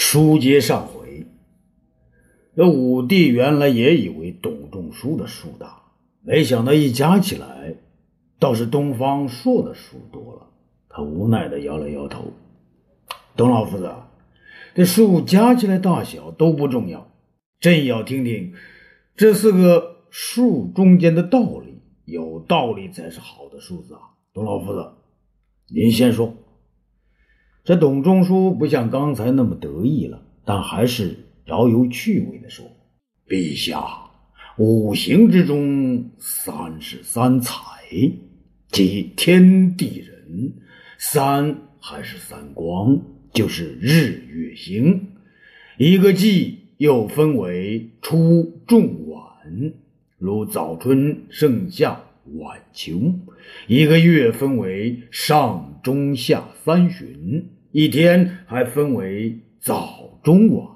书接上回，这武帝原来也以为董仲舒的数大，没想到一加起来，倒是东方朔的数多了。他无奈的摇了摇头：“董老夫子，这数加起来大小都不重要，朕要听听这四个数中间的道理。有道理才是好的数字啊！董老夫子，您先说。”这董仲舒不像刚才那么得意了，但还是饶有趣味的说：“陛下，五行之中三是三才，即天地人；三还是三光，就是日月星。一个季又分为初、中、晚，如早春、盛夏、晚秋；一个月分为上、中、下三旬。”一天还分为早、中、晚，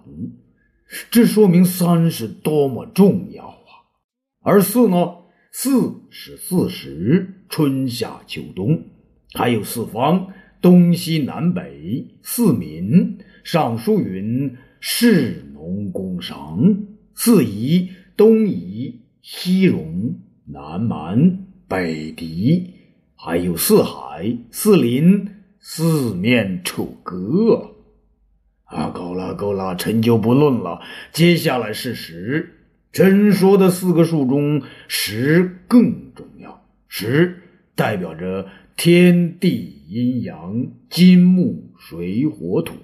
这说明三是多么重要啊！而四呢？四是四时，春夏秋冬，还有四方，东西南北，四民。尚书云：士农工商，四夷，东夷、西戎、南蛮、北狄，还有四海、四邻。四面楚歌，啊，够了够了，臣就不论了。接下来是十，臣说的四个数中，十更重要。十代表着天地阴阳、金木水火土，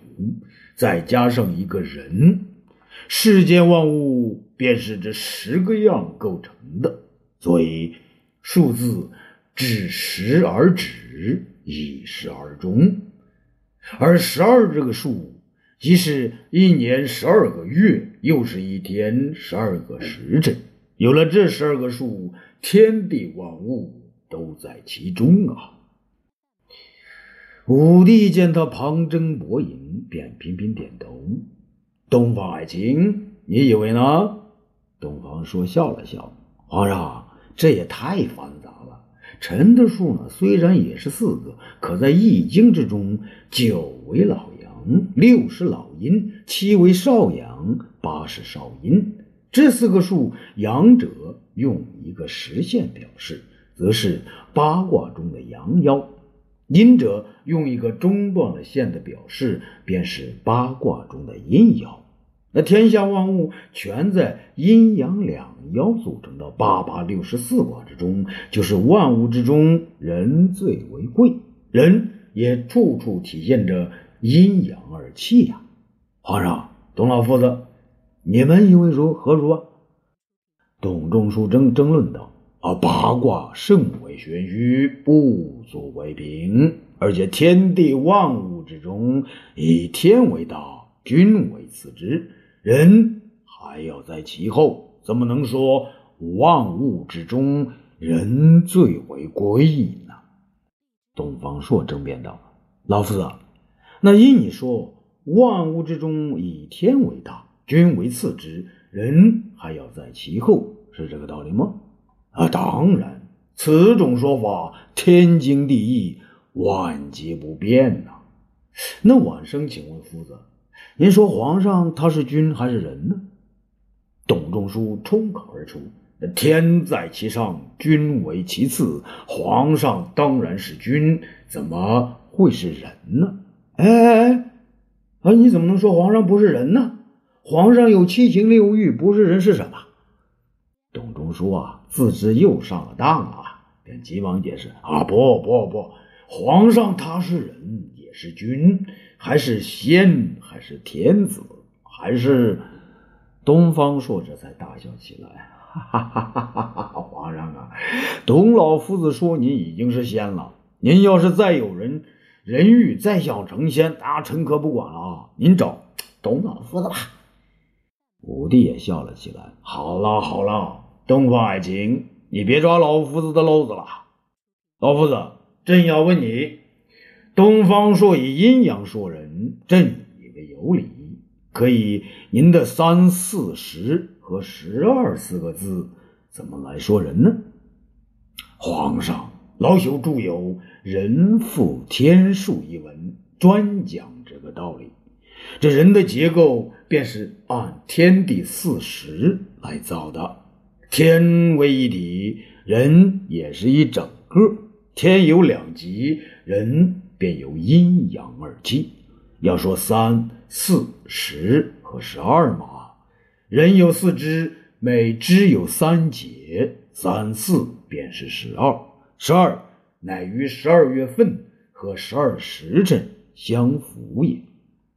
再加上一个人，世间万物便是这十个样构成的。所以，数字至十而止。以十而终，而十二这个数，即是一年十二个月，又是一天十二个时辰。有了这十二个数，天地万物都在其中啊！武帝见他旁征博引，便频频点头。东方爱卿，你以为呢？东方朔笑了笑：“皇上，这也太繁杂”辰的数呢，虽然也是四个，可在易经之中，九为老阳，六是老阴，七为少阳，八是少阴。这四个数，阳者用一个实线表示，则是八卦中的阳爻；阴者用一个中断了线的表示，便是八卦中的阴爻。那天下万物全在阴阳两爻组成的八八六十四卦之中，就是万物之中人最为贵，人也处处体现着阴阳二气呀。皇上，董老夫子，你们以为如何如？啊？董仲舒争争论道：“啊，八卦甚为玄虚，不足为凭。而且天地万物之中，以天为大，君为次之。”人还要在其后，怎么能说万物之中人最为贵呢？东方朔争辩道：“老夫子，那依你说，万物之中以天为大，君为次之，人还要在其后，是这个道理吗？”啊，当然，此种说法天经地义，万劫不变呐。那晚生，请问夫子。您说皇上他是君还是人呢？董仲舒冲口而出：“天在其上，君为其次，皇上当然是君，怎么会是人呢？”哎哎哎！啊，你怎么能说皇上不是人呢？皇上有七情六欲，不是人是什么？董仲舒啊，自知又上了当啊，便急忙解释：“啊，不不不，皇上他是人，也是君。”还是仙，还是天子，还是东方朔，这才大笑起来。哈哈哈哈哈！皇上啊，董老夫子说您已经是仙了。您要是再有人人欲，再想成仙，啊，臣可不管了啊！您找董老夫子吧。武帝也笑了起来。好了好了，东方爱卿，你别抓老夫子的漏子了。老夫子，朕要问你。东方朔以阴阳说人，朕有理。可以，您的三四十和十二四个字怎么来说人呢？皇上，老朽著有《人负天数》一文，专讲这个道理。这人的结构便是按天地四时来造的。天为一体，人也是一整个。天有两极，人便有阴阳二气。要说三、四、十和十二嘛，人有四肢，每肢有三节，三四便是十二。十二乃与十二月份和十二时辰相符也。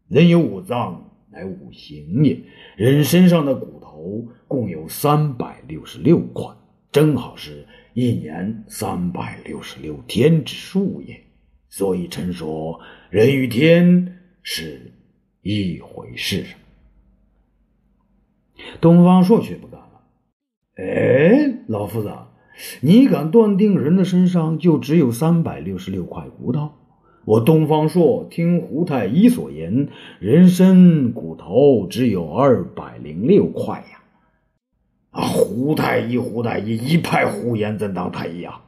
人有五脏，乃五行也。人身上的骨头共有三百六十六块，正好是一年三百六十六天之数也。所以臣说，人与天是一回事。东方朔却不干了。哎，老夫子，你敢断定人的身上就只有三百六十六块骨头？我东方朔听胡太医所言，人参骨头只有二百零六块呀！啊，胡太医，胡太医一派胡言，怎当太医啊？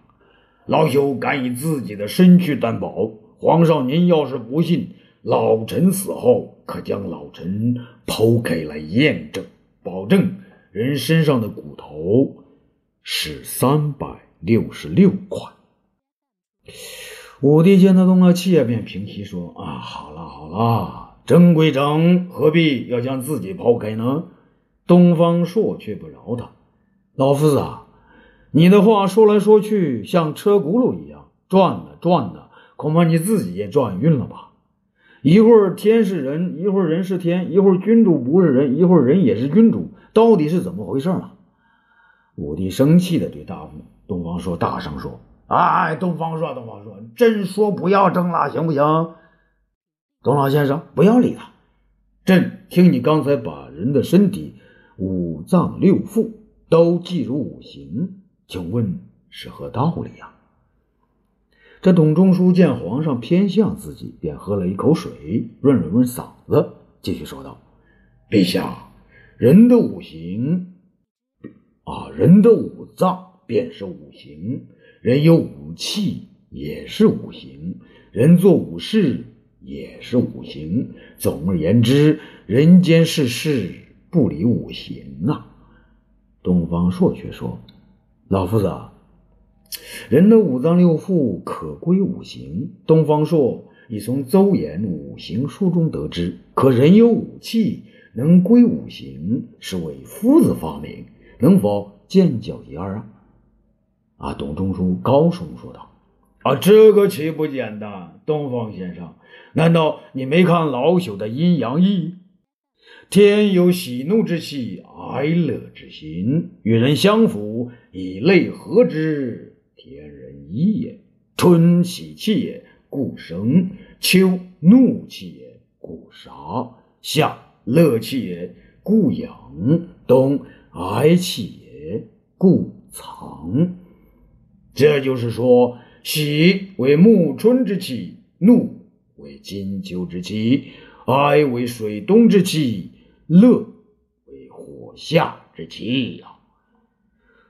老朽敢以自己的身躯担保，皇上您要是不信，老臣死后可将老臣剖开来验证，保证人身上的骨头是三百六十六块。武帝见他动了气，便平息说：“啊，好了好了，争归争，何必要将自己抛开呢？”东方朔却不饶他：“老夫子啊，你的话说来说去像车轱辘一样转呢转呢，恐怕你自己也转晕了吧？一会儿天是人，一会儿人是天，一会儿君主不是人，一会儿人也是君主，到底是怎么回事呢？”武帝生气的对大东方朔大声说。哎，东方朔，东方朔，朕说不要争了，行不行？董老先生，不要理他。朕听你刚才把人的身体五脏六腑都记入五行，请问是何道理呀？这董仲舒见皇上偏向自己，便喝了一口水，润了润嗓子，继续说道：“陛下，人的五行啊，人的五脏便是五行。”人有五气，也是五行；人做五事，也是五行。总而言之，人间世事不离五行啊。东方朔却说：“老夫子，人的五脏六腑可归五行。东方朔已从邹衍五行书中得知，可人有五气，能归五行，是为夫子发明，能否见教一二啊？”啊！董仲舒高声说道：“啊，这个岂不简单？东方先生，难道你没看老朽的阴阳易？天有喜怒之气，哀乐之心，与人相符，以类合之，天人一也。春喜气也，故生；秋怒气也，故杀；夏乐气也，故养；冬哀气也，故藏。”这就是说，喜为暮春之气，怒为金秋之气，哀为水冬之气，乐为火夏之气呀。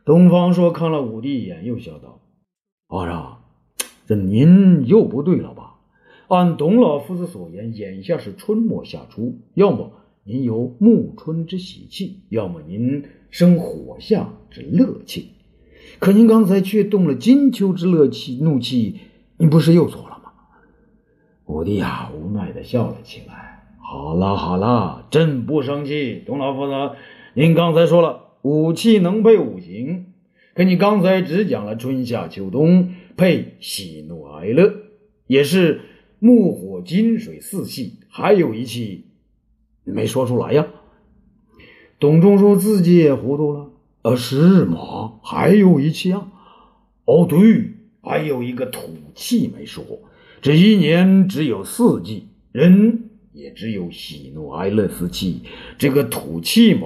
东方朔看了武帝一眼，又笑道：“皇上，这您又不对了吧？按董老夫子所言，眼下是春末夏初，要么您有暮春之喜气，要么您生火夏之乐气。”可您刚才却动了金秋之乐气怒气，您不是又错了吗？武帝呀，无奈的笑了起来。好了好了，朕不生气。董老夫子，您刚才说了五气能配五行，可你刚才只讲了春夏秋冬配喜怒哀乐，也是木火金水四气，还有一气没说出来呀。董仲舒自己也糊涂了。呃，是吗？还有一气啊？哦，对，还有一个土气没说。这一年只有四季，人也只有喜怒哀乐四气。这个土气嘛，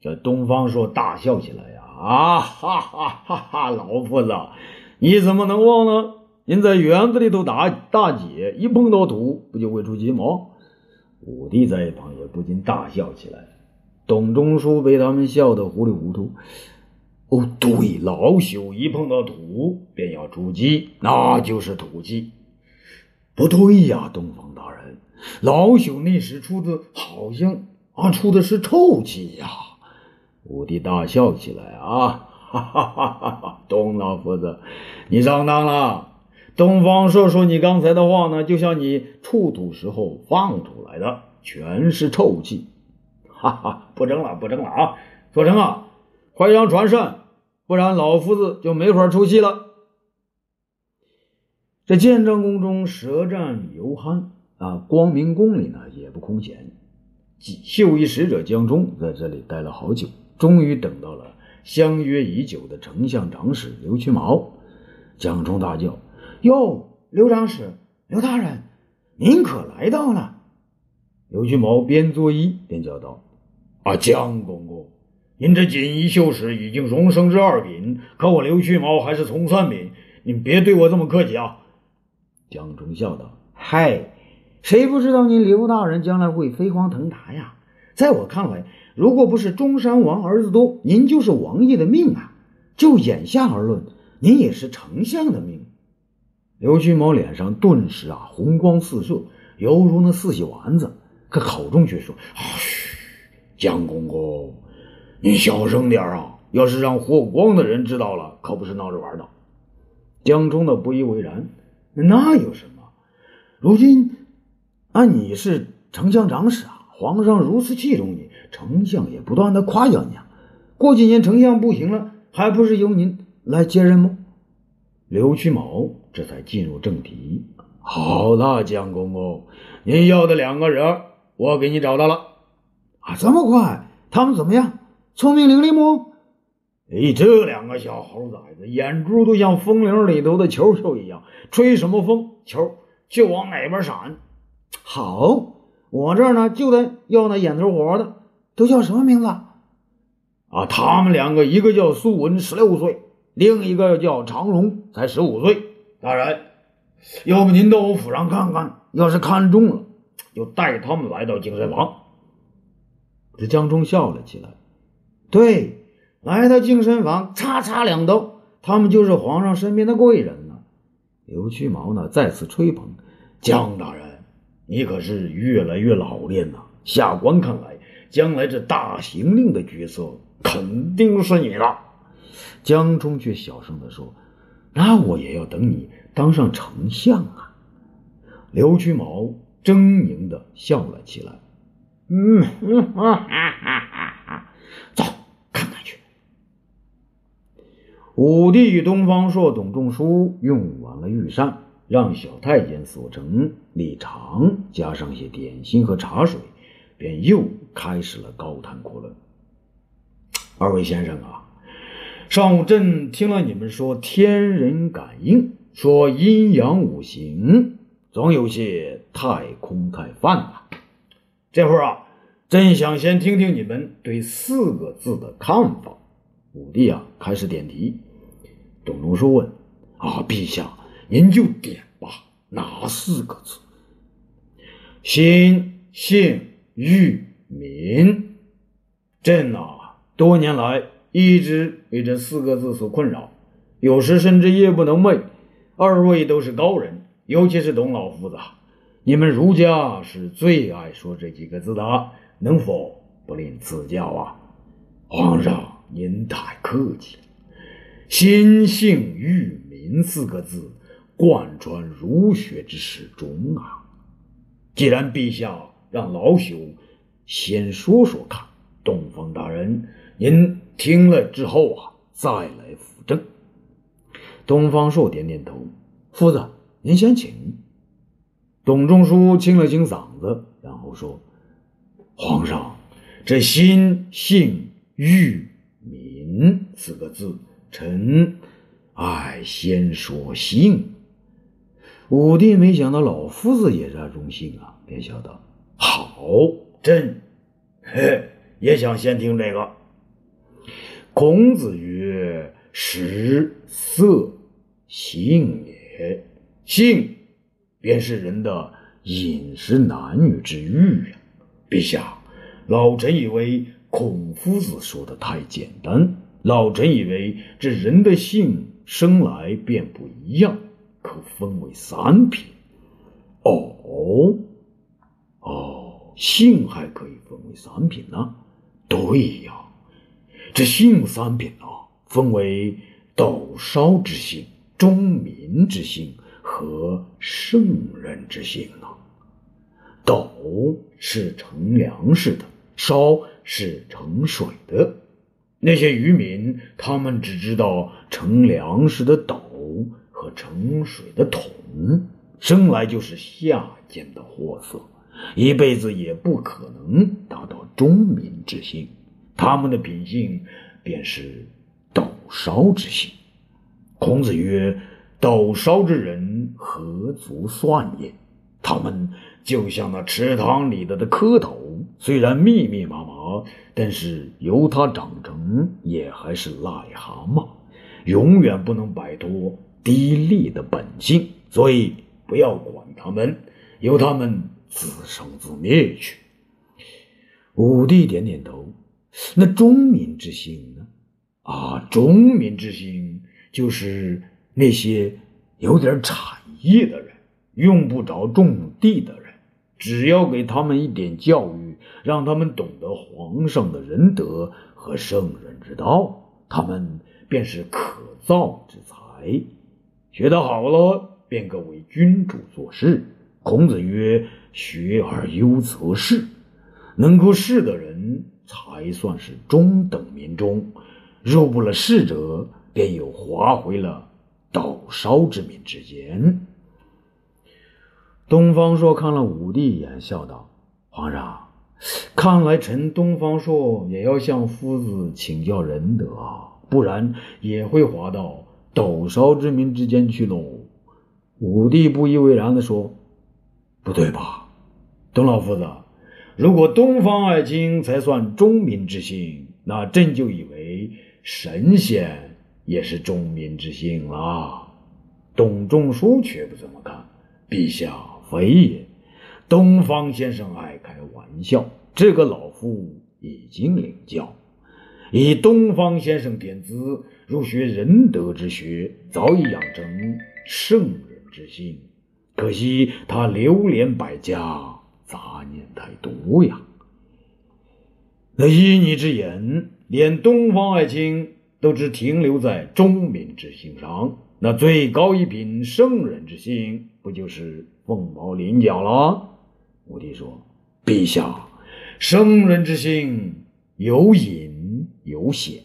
这东方朔大笑起来呀！啊哈哈哈哈！老夫子，你怎么能忘呢？您在园子里头打大姐，一碰到土，不就会出鸡毛？武帝在一旁也不禁大笑起来。董仲舒被他们笑得糊里糊涂。哦，对，老朽一碰到土便要出鸡，那就是土鸡。不对呀，东方大人，老朽那时出的好像啊，出的是臭气呀！武帝大笑起来啊，哈哈哈哈哈！董老夫子，你上当了。东方朔说你刚才的话呢，就像你出土时候放出来的，全是臭气。哈哈，不争了，不争了啊！左丞啊，快让传膳，不然老夫子就没法出气了。这建章宫中舌战犹酣啊，光明宫里呢也不空闲。绣衣使者江忠在这里待了好久，终于等到了相约已久的丞相长史刘屈毛。江冲大叫：“哟，刘长史，刘大人，您可来到了！”刘屈毛边作揖边叫道：“啊，江公公，您这锦衣绣饰已经荣升至二品，可我刘屈毛还是从三品，您别对我这么客气啊！”江冲笑道：“嗨，谁不知道您刘大人将来会飞黄腾达呀？在我看来，如果不是中山王儿子多，您就是王爷的命啊！就眼下而论，您也是丞相的命。”刘屈毛脸上顿时啊红光四射，犹如那四喜丸子，可口中却说：“嘘，江公公，你小声点啊！要是让霍光的人知道了，可不是闹着玩的。”江忠的不以为然。那有什么？如今，按你是丞相长史啊，皇上如此器重你，丞相也不断的夸奖你啊。过几年丞相不行了，还不是由您来接任吗？刘屈毛这才进入正题。好了，江公公，您要的两个人，我给你找到了。啊，这么快？他们怎么样？聪明伶俐吗？哎，这两个小猴崽子眼珠都像风铃里头的球球一样，吹什么风球就往哪边闪。好，我这儿呢就得要那眼头活的，都叫什么名字？啊，他们两个一个叫苏文，十六岁；另一个叫常荣，才十五岁。大人，要不您到我府上看看，要是看中了，就带他们来到净身房。这江中笑了起来，对。来到净身房，叉叉两刀，他们就是皇上身边的贵人了。刘屈毛呢，再次吹捧江大人，你可是越来越老练呐。下官看来，将来这大行令的角色肯定是你了。江冲却小声的说：“那我也要等你当上丞相啊。”刘屈毛狰狞的笑了起来，嗯，哈哈哈哈哈，走。武帝与东方朔、董仲舒用完了御膳，让小太监所成礼长加上些点心和茶水，便又开始了高谈阔论。二位先生啊，上午朕听了你们说天人感应，说阴阳五行，总有些太空太泛了。这会儿啊，朕想先听听你们对四个字的看法。武帝啊，开始点题。董仲舒问：“啊，陛下，您就点吧，哪四个字？心、性、欲、民。朕啊，多年来一直为这四个字所困扰，有时甚至夜不能寐。二位都是高人，尤其是董老夫子，你们儒家是最爱说这几个字的，能否不吝赐教啊？皇上，您太客气了。”心性育民四个字贯穿儒学之始终啊！既然陛下让老朽先说说看，东方大人，您听了之后啊，再来辅政。东方朔点点头，夫子您先请。董仲舒清了清嗓子，然后说：“皇上，这心性欲民四个字。”臣爱先说性。武帝没想到老夫子也热忠信啊，便笑道：“好，朕嘿也想先听这个。”孔子曰：“食色，性也。性便是人的饮食男女之欲啊。陛下，老臣以为孔夫子说的太简单。”老臣以为，这人的性生来便不一样，可分为三品。哦哦，性还可以分为三品呢？对呀，这性三品啊，分为斗烧之性、中民之性和圣人之性啊。斗是盛粮食的，烧是盛水的。那些渔民，他们只知道盛粮食的斗和盛水的桶。生来就是下贱的货色，一辈子也不可能达到中民之心。他们的品性便是斗烧之性。孔子曰：“斗烧之人，何足算也？”他们就像那池塘里的的蝌蚪，虽然密密麻麻，但是由它长成，也还是癞蛤蟆，永远不能摆脱低劣的本性。所以。不要管他们，由他们自生自灭去。武帝点点头。那忠民之心呢？啊，忠民之心就是那些有点产业的人，用不着种地的人，只要给他们一点教育，让他们懂得皇上的仁德和圣人之道，他们便是可造之才。学得好了。便可为君主做事。孔子曰：“学而优则仕，能够仕的人才算是中等民众。若不了仕者，便又划回了斗烧之民之间。”东方朔看了武帝一眼，笑道：“皇上，看来臣东方朔也要向夫子请教仁德啊，不然也会滑到斗烧之民之间去喽。”武帝不以为然地说：“不对吧，董老夫子？如果东方爱卿才算忠民之心，那朕就以为神仙也是忠民之心了。”董仲舒却不这么看，陛下非也。东方先生爱开玩笑，这个老夫已经领教，以东方先生点子入学仁德之学，早已养成圣人。之心，可惜他流连百家，杂念太多呀。那依你之言，连东方爱卿都只停留在忠民之心上，那最高一品圣人之心，不就是凤毛麟角了？武帝说：“陛下，圣人之心有隐有显，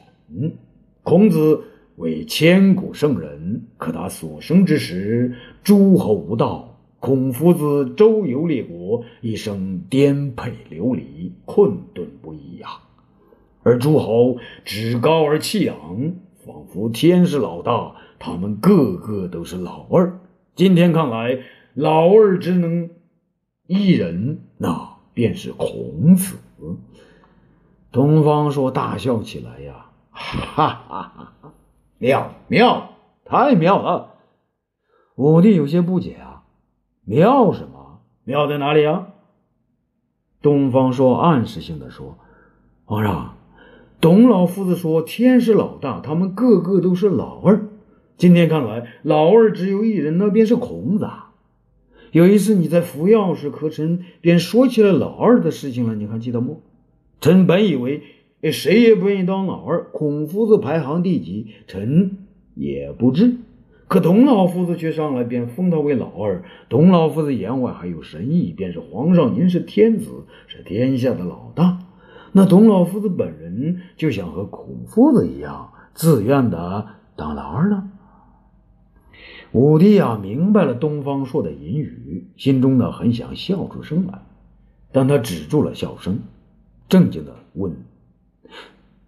孔子。”为千古圣人，可他所生之时，诸侯无道。孔夫子周游列国，一生颠沛流离，困顿不已呀。而诸侯趾高而气昂，仿佛天是老大，他们个个都是老二。今天看来，老二只能一人，那便是孔子。东方朔大笑起来呀，哈哈哈哈！妙妙，太妙了！武帝有些不解啊，妙什么？妙在哪里啊？东方朔暗示性的说：“皇上，董老夫子说天是老大，他们个个都是老二。今天看来，老二只有一人，那便是孔子。有一次你在服药时，可臣便说起了老二的事情了，你还记得不？臣本以为……”谁也不愿意当老二，孔夫子排行第几，臣也不知。可董老夫子却上来便封他为老二。董老夫子言外还有神意，便是皇上您是天子，是天下的老大。那董老夫子本人就想和孔夫子一样，自愿的当老二呢。武帝啊，明白了东方朔的隐语，心中呢很想笑出声来，但他止住了笑声，正经的问。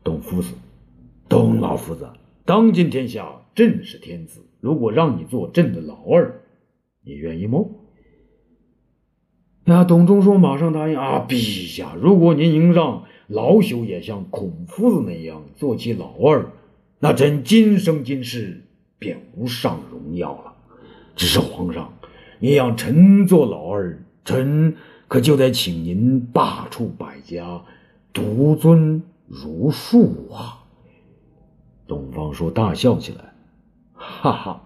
董夫子，董老夫子，当今天下，朕是天子。如果让你做朕的老二，你愿意吗？呀，董仲舒马上答应啊，陛下，如果您能让老朽也像孔夫子那样做起老二，那朕今生今世便无上荣耀了。只是皇上，您让臣做老二，臣可就得请您罢黜百家，独尊。儒术啊！董方说大笑起来，哈哈！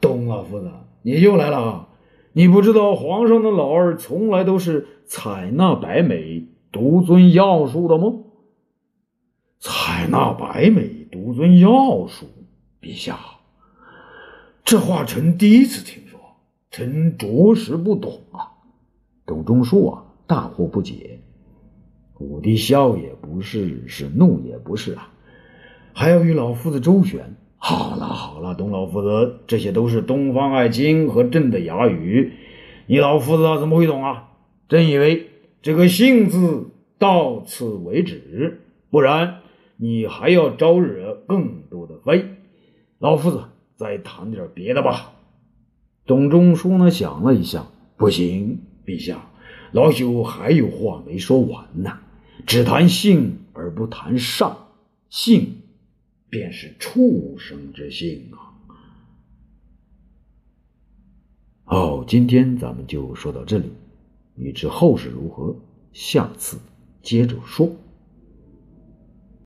董老夫子，你又来了！你不知道皇上的老二从来都是采纳百美，独尊要术的吗？采纳百美，独尊要术，陛下，这话臣第一次听说，臣着实不懂啊。董仲舒啊，大惑不解。武帝笑也不是，是怒也不是啊，还要与老夫子周旋。好了好了，董老夫子，这些都是东方爱卿和朕的哑语，你老夫子怎么会懂啊？朕以为这个“姓”字到此为止，不然你还要招惹更多的非。老夫子再谈点别的吧。董仲舒呢想了一下，不行，陛下，老朽还有话没说完呢。只谈性而不谈上，性便是畜生之性啊！好，今天咱们就说到这里，欲知后事如何，下次接着说。